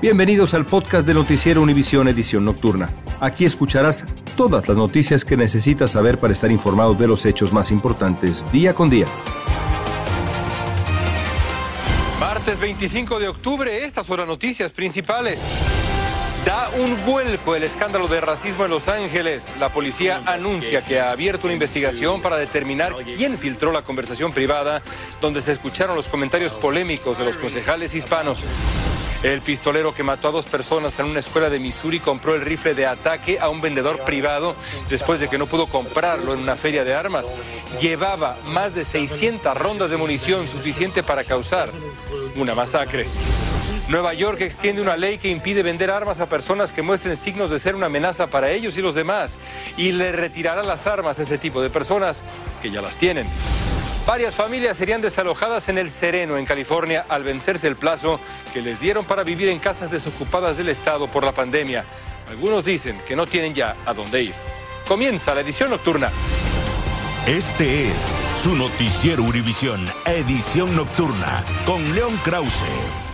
Bienvenidos al podcast de Noticiero Univisión Edición Nocturna. Aquí escucharás todas las noticias que necesitas saber para estar informado de los hechos más importantes día con día. Martes 25 de octubre, estas son las noticias principales. Da un vuelco el escándalo de racismo en Los Ángeles. La policía anuncia que ha abierto una investigación para determinar quién filtró la conversación privada donde se escucharon los comentarios polémicos de los concejales hispanos. El pistolero que mató a dos personas en una escuela de Missouri compró el rifle de ataque a un vendedor privado después de que no pudo comprarlo en una feria de armas. Llevaba más de 600 rondas de munición suficiente para causar una masacre. Nueva York extiende una ley que impide vender armas a personas que muestren signos de ser una amenaza para ellos y los demás y le retirará las armas a ese tipo de personas que ya las tienen. Varias familias serían desalojadas en el Sereno, en California, al vencerse el plazo que les dieron para vivir en casas desocupadas del Estado por la pandemia. Algunos dicen que no tienen ya a dónde ir. Comienza la edición nocturna. Este es su noticiero Univisión, edición nocturna, con León Krause.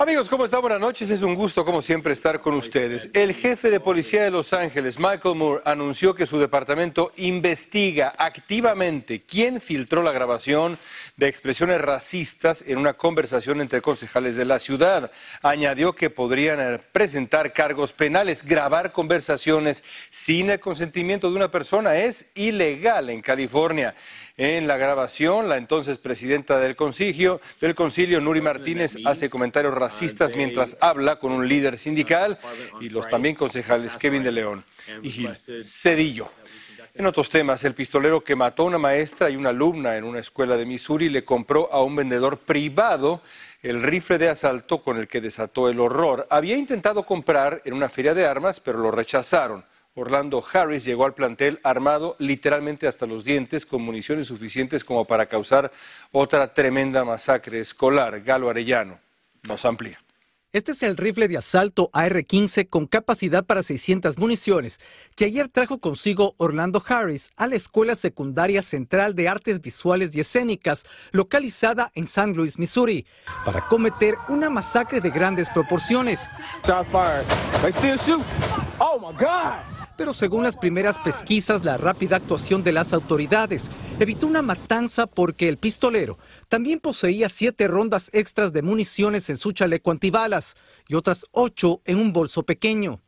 Amigos, ¿cómo están? Buenas noches. Es un gusto, como siempre, estar con ustedes. El jefe de policía de Los Ángeles, Michael Moore, anunció que su departamento investiga activamente quién filtró la grabación de expresiones racistas en una conversación entre concejales de la ciudad. Añadió que podrían eh, presentar cargos penales. Grabar conversaciones sin el consentimiento de una persona es ilegal en California. En la grabación, la entonces presidenta del concilio, del Nuri Martínez, hace comentarios racistas mientras habla con un líder sindical y los también concejales Kevin de León y Gil Cedillo. En otros temas, el pistolero que mató a una maestra y una alumna en una escuela de Missouri le compró a un vendedor privado el rifle de asalto con el que desató el horror. Había intentado comprar en una feria de armas, pero lo rechazaron. Orlando Harris llegó al plantel armado literalmente hasta los dientes con municiones suficientes como para causar otra tremenda masacre escolar. Galo Arellano nos amplía. Este es el rifle de asalto AR-15 con capacidad para 600 municiones que ayer trajo consigo Orlando Harris a la Escuela Secundaria Central de Artes Visuales y Escénicas, localizada en San Luis, Missouri, para cometer una masacre de grandes proporciones. Oh my God pero según las primeras pesquisas, la rápida actuación de las autoridades evitó una matanza porque el pistolero también poseía siete rondas extras de municiones en su chaleco antibalas y otras ocho en un bolso pequeño.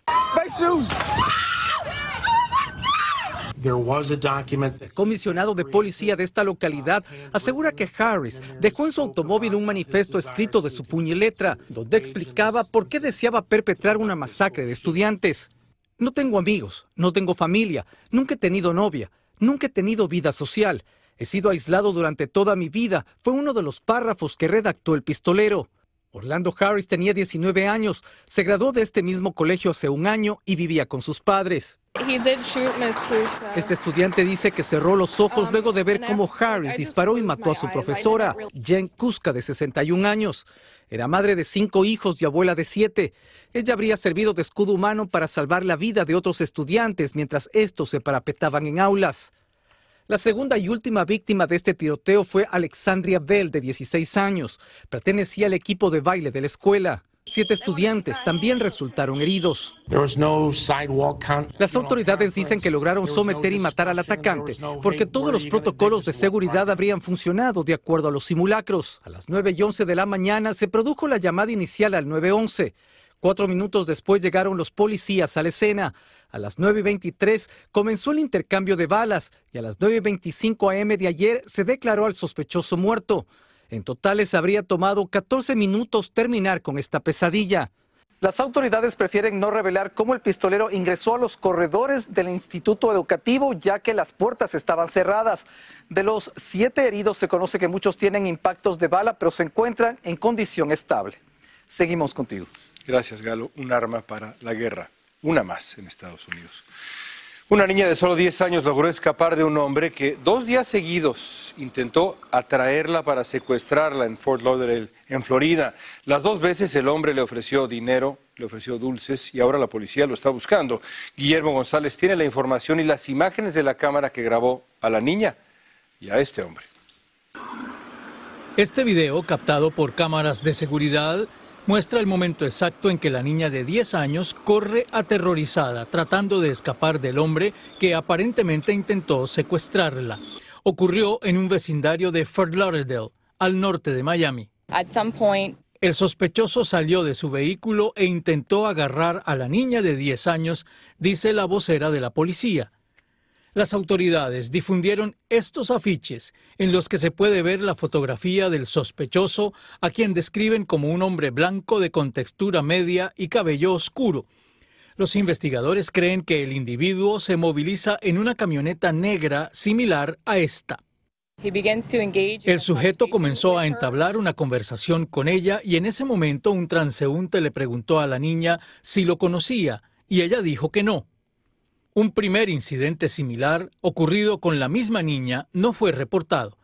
El comisionado de policía de esta localidad asegura que Harris dejó en su automóvil un manifiesto escrito de su puño y letra, donde explicaba por qué deseaba perpetrar una masacre de estudiantes. No tengo amigos, no tengo familia, nunca he tenido novia, nunca he tenido vida social. He sido aislado durante toda mi vida. Fue uno de los párrafos que redactó el pistolero. Orlando Harris tenía 19 años, se graduó de este mismo colegio hace un año y vivía con sus padres. Este estudiante dice que cerró los ojos um, luego de ver cómo Harris disparó y mató a su profesora, Jen Kuska, de 61 años. Era madre de cinco hijos y abuela de siete. Ella habría servido de escudo humano para salvar la vida de otros estudiantes mientras estos se parapetaban en aulas. La segunda y última víctima de este tiroteo fue Alexandria Bell, de 16 años. Pertenecía al equipo de baile de la escuela. Siete estudiantes también resultaron heridos. Las autoridades dicen que lograron someter y matar al atacante porque todos los protocolos de seguridad habrían funcionado de acuerdo a los simulacros. A las 9 y 11 de la mañana se produjo la llamada inicial al 911. Cuatro minutos después llegaron los policías a la escena. A las 9.23 comenzó el intercambio de balas y a las 9.25 am de ayer se declaró al sospechoso muerto. En total les habría tomado 14 minutos terminar con esta pesadilla. Las autoridades prefieren no revelar cómo el pistolero ingresó a los corredores del instituto educativo ya que las puertas estaban cerradas. De los siete heridos se conoce que muchos tienen impactos de bala pero se encuentran en condición estable. Seguimos contigo. Gracias, Galo. Un arma para la guerra. Una más en Estados Unidos. Una niña de solo 10 años logró escapar de un hombre que dos días seguidos intentó atraerla para secuestrarla en Fort Lauderdale, en Florida. Las dos veces el hombre le ofreció dinero, le ofreció dulces y ahora la policía lo está buscando. Guillermo González tiene la información y las imágenes de la cámara que grabó a la niña y a este hombre. Este video, captado por cámaras de seguridad, muestra el momento exacto en que la niña de 10 años corre aterrorizada tratando de escapar del hombre que aparentemente intentó secuestrarla. Ocurrió en un vecindario de Fort Lauderdale, al norte de Miami. el sospechoso salió de su vehículo e intentó agarrar a la niña de 10 años, dice la vocera de la policía. Las autoridades difundieron estos afiches en los que se puede ver la fotografía del sospechoso, a quien describen como un hombre blanco de contextura media y cabello oscuro. Los investigadores creen que el individuo se moviliza en una camioneta negra similar a esta. El sujeto comenzó a entablar una conversación con ella y en ese momento un transeúnte le preguntó a la niña si lo conocía y ella dijo que no. Un primer incidente similar, ocurrido con la misma niña, no fue reportado.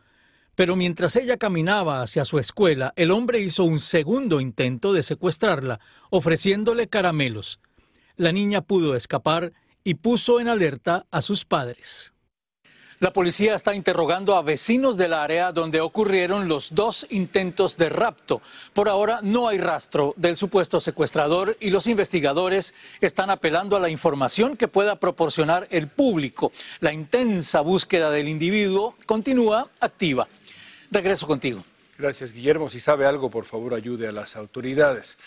Pero mientras ella caminaba hacia su escuela, el hombre hizo un segundo intento de secuestrarla, ofreciéndole caramelos. La niña pudo escapar y puso en alerta a sus padres. La policía está interrogando a vecinos del área donde ocurrieron los dos intentos de rapto. Por ahora no hay rastro del supuesto secuestrador y los investigadores están apelando a la información que pueda proporcionar el público. La intensa búsqueda del individuo continúa activa. Regreso contigo. Gracias, Guillermo. Si sabe algo, por favor, ayude a las autoridades.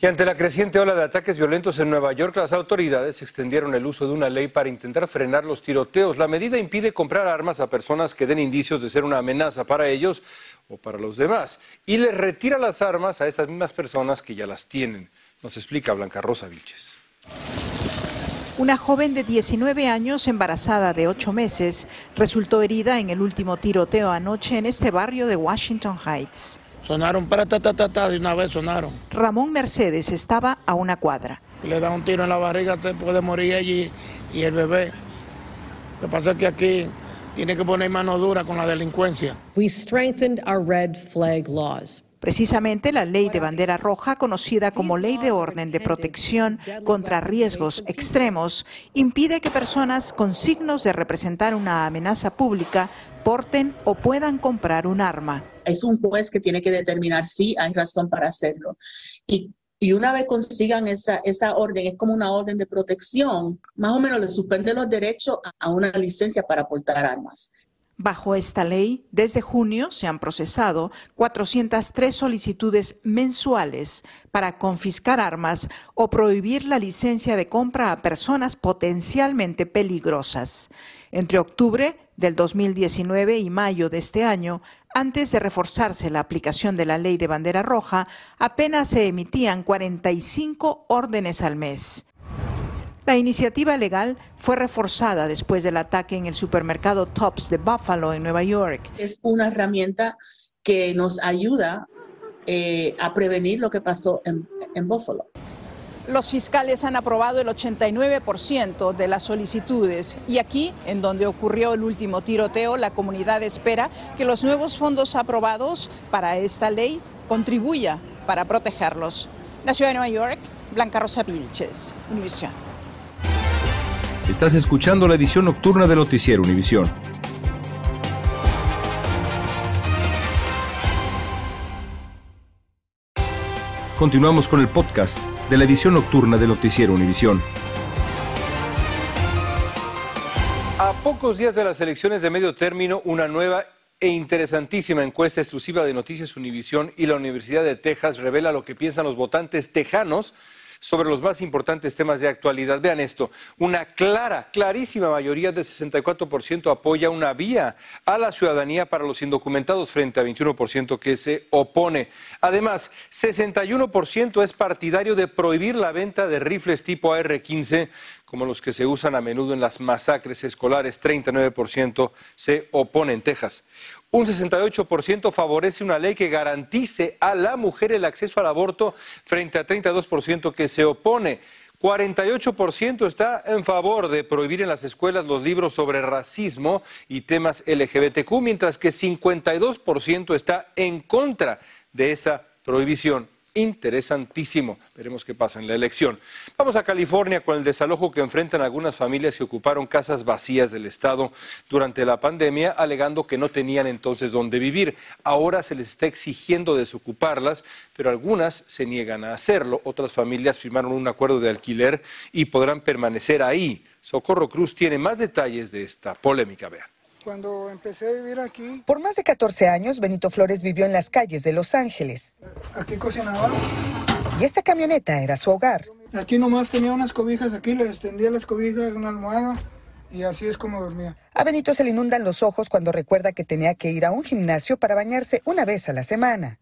Y ante la creciente ola de ataques violentos en Nueva York, las autoridades extendieron el uso de una ley para intentar frenar los tiroteos. La medida impide comprar armas a personas que den indicios de ser una amenaza para ellos o para los demás y les retira las armas a esas mismas personas que ya las tienen. Nos explica Blanca Rosa Vilches. Una joven de 19 años, embarazada de 8 meses, resultó herida en el último tiroteo anoche en este barrio de Washington Heights. Sonaron para ta, ta, ta, ta, de una vez sonaron. Ramón Mercedes estaba a una cuadra. Le da un tiro en la barriga, se puede morir allí y el bebé. Lo que pasa es que aquí tiene que poner mano dura con la delincuencia. We strengthened our red flag laws. Precisamente la ley de bandera roja, conocida como Ley de Orden de Protección contra Riesgos Extremos, impide que personas con signos de representar una amenaza pública porten o puedan comprar un arma. Es un juez que tiene que determinar si hay razón para hacerlo. Y, una vez consigan esa, esa orden, es como una orden de protección, más o menos le suspende los derechos a una licencia para portar armas. Bajo esta ley, desde junio se han procesado 403 solicitudes mensuales para confiscar armas o prohibir la licencia de compra a personas potencialmente peligrosas. Entre octubre del 2019 y mayo de este año, antes de reforzarse la aplicación de la ley de bandera roja, apenas se emitían 45 órdenes al mes. La iniciativa legal fue reforzada después del ataque en el supermercado Tops de Buffalo, en Nueva York. Es una herramienta que nos ayuda eh, a prevenir lo que pasó en, en Buffalo. Los fiscales han aprobado el 89% de las solicitudes y aquí, en donde ocurrió el último tiroteo, la comunidad espera que los nuevos fondos aprobados para esta ley contribuya para protegerlos. La ciudad de Nueva York, Blanca Rosa Vilches, Univision. Estás escuchando la edición nocturna de Noticiero Univisión. Continuamos con el podcast de la edición nocturna de Noticiero Univisión. A pocos días de las elecciones de medio término, una nueva e interesantísima encuesta exclusiva de Noticias Univisión y la Universidad de Texas revela lo que piensan los votantes tejanos sobre los más importantes temas de actualidad. Vean esto, una clara, clarísima mayoría del 64% apoya una vía a la ciudadanía para los indocumentados frente a 21% que se opone. Además, 61% es partidario de prohibir la venta de rifles tipo AR-15 como los que se usan a menudo en las masacres escolares, 39% se opone en Texas. Un 68% favorece una ley que garantice a la mujer el acceso al aborto frente a 32% que se opone. 48% está en favor de prohibir en las escuelas los libros sobre racismo y temas LGBTQ, mientras que 52% está en contra de esa prohibición. Interesantísimo. Veremos qué pasa en la elección. Vamos a California con el desalojo que enfrentan algunas familias que ocuparon casas vacías del Estado durante la pandemia, alegando que no tenían entonces dónde vivir. Ahora se les está exigiendo desocuparlas, pero algunas se niegan a hacerlo. Otras familias firmaron un acuerdo de alquiler y podrán permanecer ahí. Socorro Cruz tiene más detalles de esta polémica. Vean. Cuando empecé a vivir aquí. Por más de 14 años, Benito Flores vivió en las calles de Los Ángeles. Aquí cocinaba. Y esta camioneta era su hogar. Aquí nomás tenía unas cobijas, aquí le extendía las cobijas, una almohada, y así es como dormía. A Benito se le inundan los ojos cuando recuerda que tenía que ir a un gimnasio para bañarse una vez a la semana.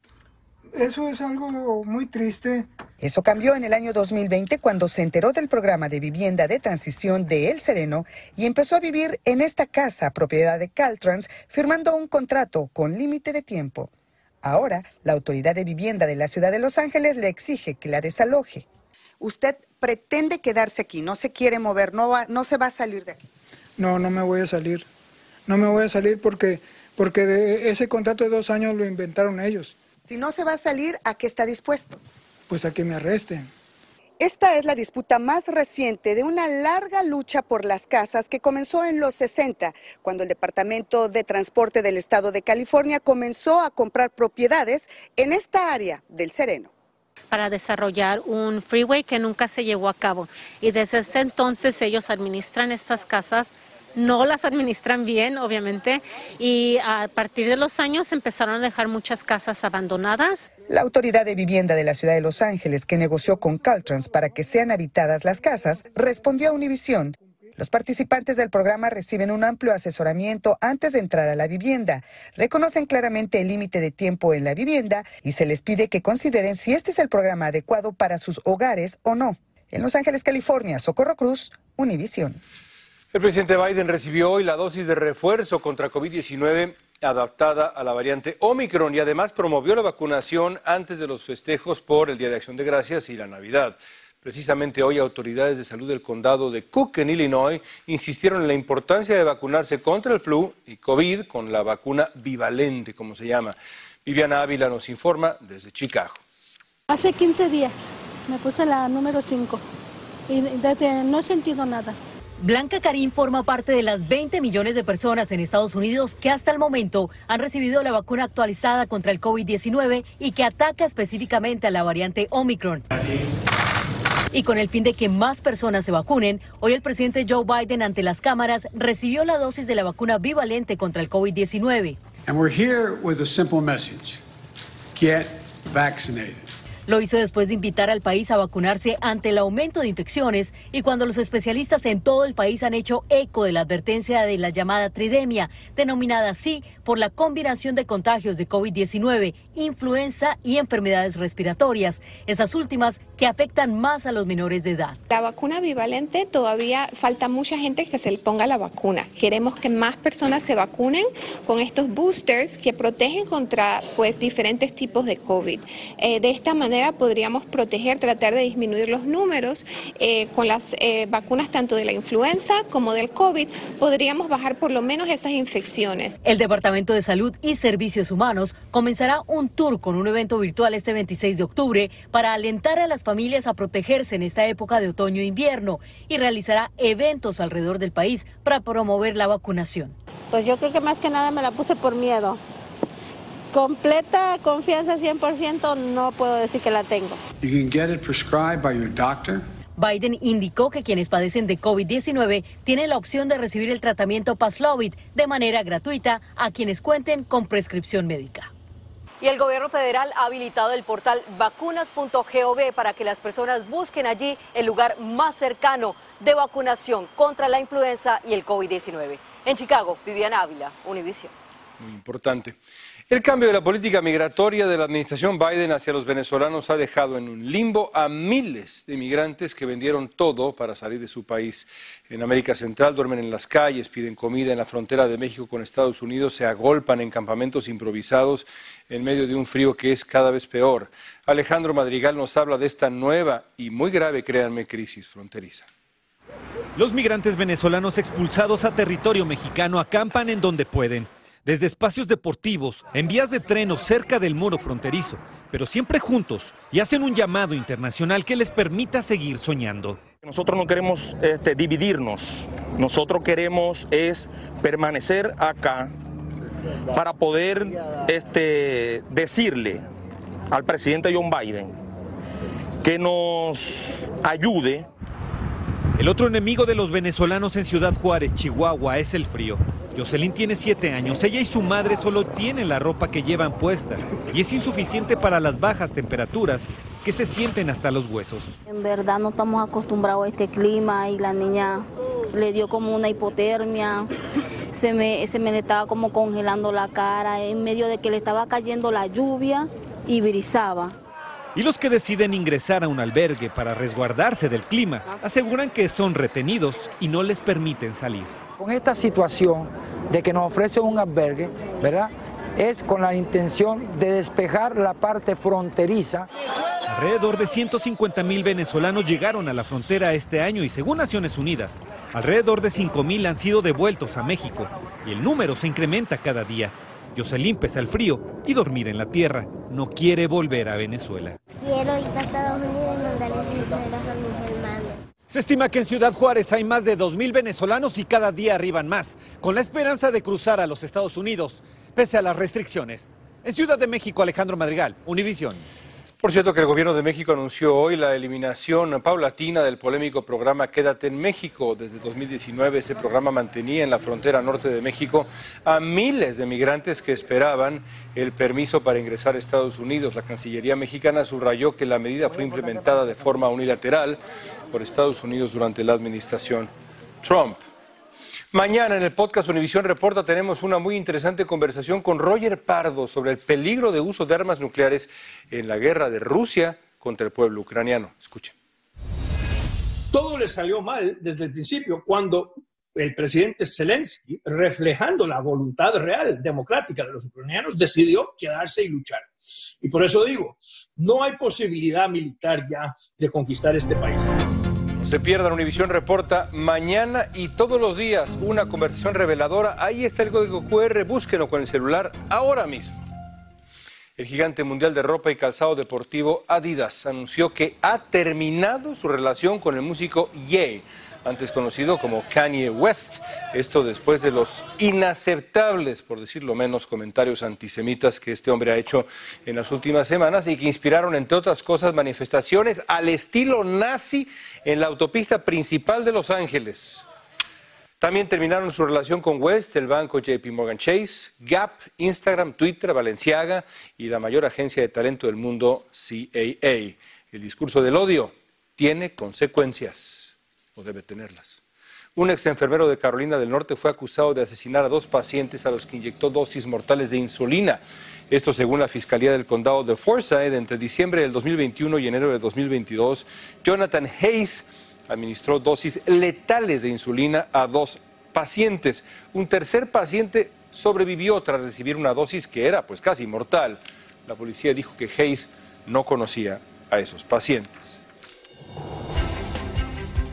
Eso es algo muy triste. Eso cambió en el año 2020 cuando se enteró del programa de vivienda de transición de El Sereno y empezó a vivir en esta casa propiedad de Caltrans, firmando un contrato con límite de tiempo. Ahora, la autoridad de vivienda de la ciudad de Los Ángeles le exige que la desaloje. Usted pretende quedarse aquí, no se quiere mover, no, va, no se va a salir de aquí. No, no me voy a salir. No me voy a salir porque, porque de ese contrato de dos años lo inventaron ellos. Si no se va a salir, ¿a qué está dispuesto? Pues a que me arresten. Esta es la disputa más reciente de una larga lucha por las casas que comenzó en los 60, cuando el Departamento de Transporte del Estado de California comenzó a comprar propiedades en esta área del Sereno para desarrollar un freeway que nunca se llevó a cabo. Y desde ese entonces ellos administran estas casas no las administran bien, obviamente, y a partir de los años empezaron a dejar muchas casas abandonadas. La Autoridad de Vivienda de la Ciudad de Los Ángeles, que negoció con Caltrans para que sean habitadas las casas, respondió a Univision. Los participantes del programa reciben un amplio asesoramiento antes de entrar a la vivienda. Reconocen claramente el límite de tiempo en la vivienda y se les pide que consideren si este es el programa adecuado para sus hogares o no. En Los Ángeles, California, Socorro Cruz, Univision. El presidente Biden recibió hoy la dosis de refuerzo contra COVID-19 adaptada a la variante Omicron y además promovió la vacunación antes de los festejos por el Día de Acción de Gracias y la Navidad. Precisamente hoy autoridades de salud del condado de Cook en Illinois insistieron en la importancia de vacunarse contra el flu y COVID con la vacuna bivalente, como se llama. Viviana Ávila nos informa desde Chicago. Hace 15 días me puse la número 5 y no he sentido nada. Blanca Karim forma parte de las 20 millones de personas en Estados Unidos que hasta el momento han recibido la vacuna actualizada contra el COVID-19 y que ataca específicamente a la variante Omicron. Y con el fin de que más personas se vacunen, hoy el presidente Joe Biden ante las cámaras recibió la dosis de la vacuna bivalente contra el COVID-19. And we're here with a simple message. Get vaccinated. Lo hizo después de invitar al país a vacunarse ante el aumento de infecciones y cuando los especialistas en todo el país han hecho eco de la advertencia de la llamada tridemia, denominada así por la combinación de contagios de COVID-19, influenza y enfermedades respiratorias, estas últimas que afectan más a los menores de edad. La vacuna bivalente todavía falta mucha gente que se le ponga la vacuna. Queremos que más personas se vacunen con estos boosters que protegen contra pues diferentes tipos de COVID. Eh, de esta manera podríamos proteger, tratar de disminuir los números eh, con las eh, vacunas tanto de la influenza como del COVID, podríamos bajar por lo menos esas infecciones. El Departamento de Salud y Servicios Humanos comenzará un tour con un evento virtual este 26 de octubre para alentar a las familias a protegerse en esta época de otoño e invierno y realizará eventos alrededor del país para promover la vacunación. Pues yo creo que más que nada me la puse por miedo completa confianza 100% no puedo decir que la tengo. Biden indicó que quienes padecen de COVID-19 tienen la opción de recibir el tratamiento Paxlovid de manera gratuita a quienes cuenten con prescripción médica. Y el gobierno federal ha habilitado el portal vacunas.gov para que las personas busquen allí el lugar más cercano de vacunación contra la influenza y el COVID-19. En Chicago, Viviana Ávila, Univision. Muy importante. El cambio de la política migratoria de la administración Biden hacia los venezolanos ha dejado en un limbo a miles de inmigrantes que vendieron todo para salir de su país. En América Central duermen en las calles, piden comida en la frontera de México con Estados Unidos, se agolpan en campamentos improvisados en medio de un frío que es cada vez peor. Alejandro Madrigal nos habla de esta nueva y muy grave, créanme, crisis fronteriza. Los migrantes venezolanos expulsados a territorio mexicano acampan en donde pueden desde espacios deportivos, en vías de tren o cerca del muro fronterizo, pero siempre juntos y hacen un llamado internacional que les permita seguir soñando. Nosotros no queremos este, dividirnos, nosotros queremos es permanecer acá para poder este, decirle al presidente John Biden que nos ayude. El otro enemigo de los venezolanos en Ciudad Juárez, Chihuahua, es el frío. Jocelyn tiene siete años. Ella y su madre solo tienen la ropa que llevan puesta y es insuficiente para las bajas temperaturas que se sienten hasta los huesos. En verdad no estamos acostumbrados a este clima y la niña le dio como una hipotermia, se me, se me estaba como congelando la cara en medio de que le estaba cayendo la lluvia y brisaba. Y los que deciden ingresar a un albergue para resguardarse del clima aseguran que son retenidos y no les permiten salir. Con esta situación de que nos ofrece un albergue, ¿verdad? Es con la intención de despejar la parte fronteriza. Alrededor de 150 mil venezolanos llegaron a la frontera este año y según Naciones Unidas, alrededor de 5 mil han sido devueltos a México y el número se incrementa cada día. Jocelyn pesa el frío y dormir en la tierra. No quiere volver a Venezuela. Quiero ir a Estados Unidos y mandarle dinero a mis hermanos. Se estima que en Ciudad Juárez hay más de 2.000 venezolanos y cada día arriban más, con la esperanza de cruzar a los Estados Unidos, pese a las restricciones. En Ciudad de México, Alejandro Madrigal, Univisión. Por cierto que el gobierno de México anunció hoy la eliminación paulatina del polémico programa Quédate en México. Desde 2019 ese programa mantenía en la frontera norte de México a miles de migrantes que esperaban el permiso para ingresar a Estados Unidos. La Cancillería mexicana subrayó que la medida fue implementada de forma unilateral por Estados Unidos durante la administración Trump. Mañana en el podcast Univisión Reporta tenemos una muy interesante conversación con Roger Pardo sobre el peligro de uso de armas nucleares en la guerra de Rusia contra el pueblo ucraniano. Escuchen. Todo le salió mal desde el principio cuando el presidente Zelensky, reflejando la voluntad real democrática de los ucranianos, decidió quedarse y luchar. Y por eso digo, no hay posibilidad militar ya de conquistar este país. Se pierdan, Univisión reporta mañana y todos los días una conversación reveladora. Ahí está el código QR, búsquenlo con el celular ahora mismo. El gigante mundial de ropa y calzado deportivo Adidas anunció que ha terminado su relación con el músico Ye, antes conocido como Kanye West. Esto después de los inaceptables, por decirlo menos, comentarios antisemitas que este hombre ha hecho en las últimas semanas y que inspiraron, entre otras cosas, manifestaciones al estilo nazi en la autopista principal de Los Ángeles. También terminaron su relación con West, el banco JP Morgan Chase, Gap, Instagram, Twitter, Valenciaga y la mayor agencia de talento del mundo, CAA. El discurso del odio tiene consecuencias, o debe tenerlas. Un ex enfermero de Carolina del Norte fue acusado de asesinar a dos pacientes a los que inyectó dosis mortales de insulina. Esto según la Fiscalía del Condado de Forsyth, entre diciembre del 2021 y enero del 2022, Jonathan Hayes administró dosis letales de insulina a dos pacientes. Un tercer paciente sobrevivió tras recibir una dosis que era pues casi mortal. La policía dijo que Hayes no conocía a esos pacientes.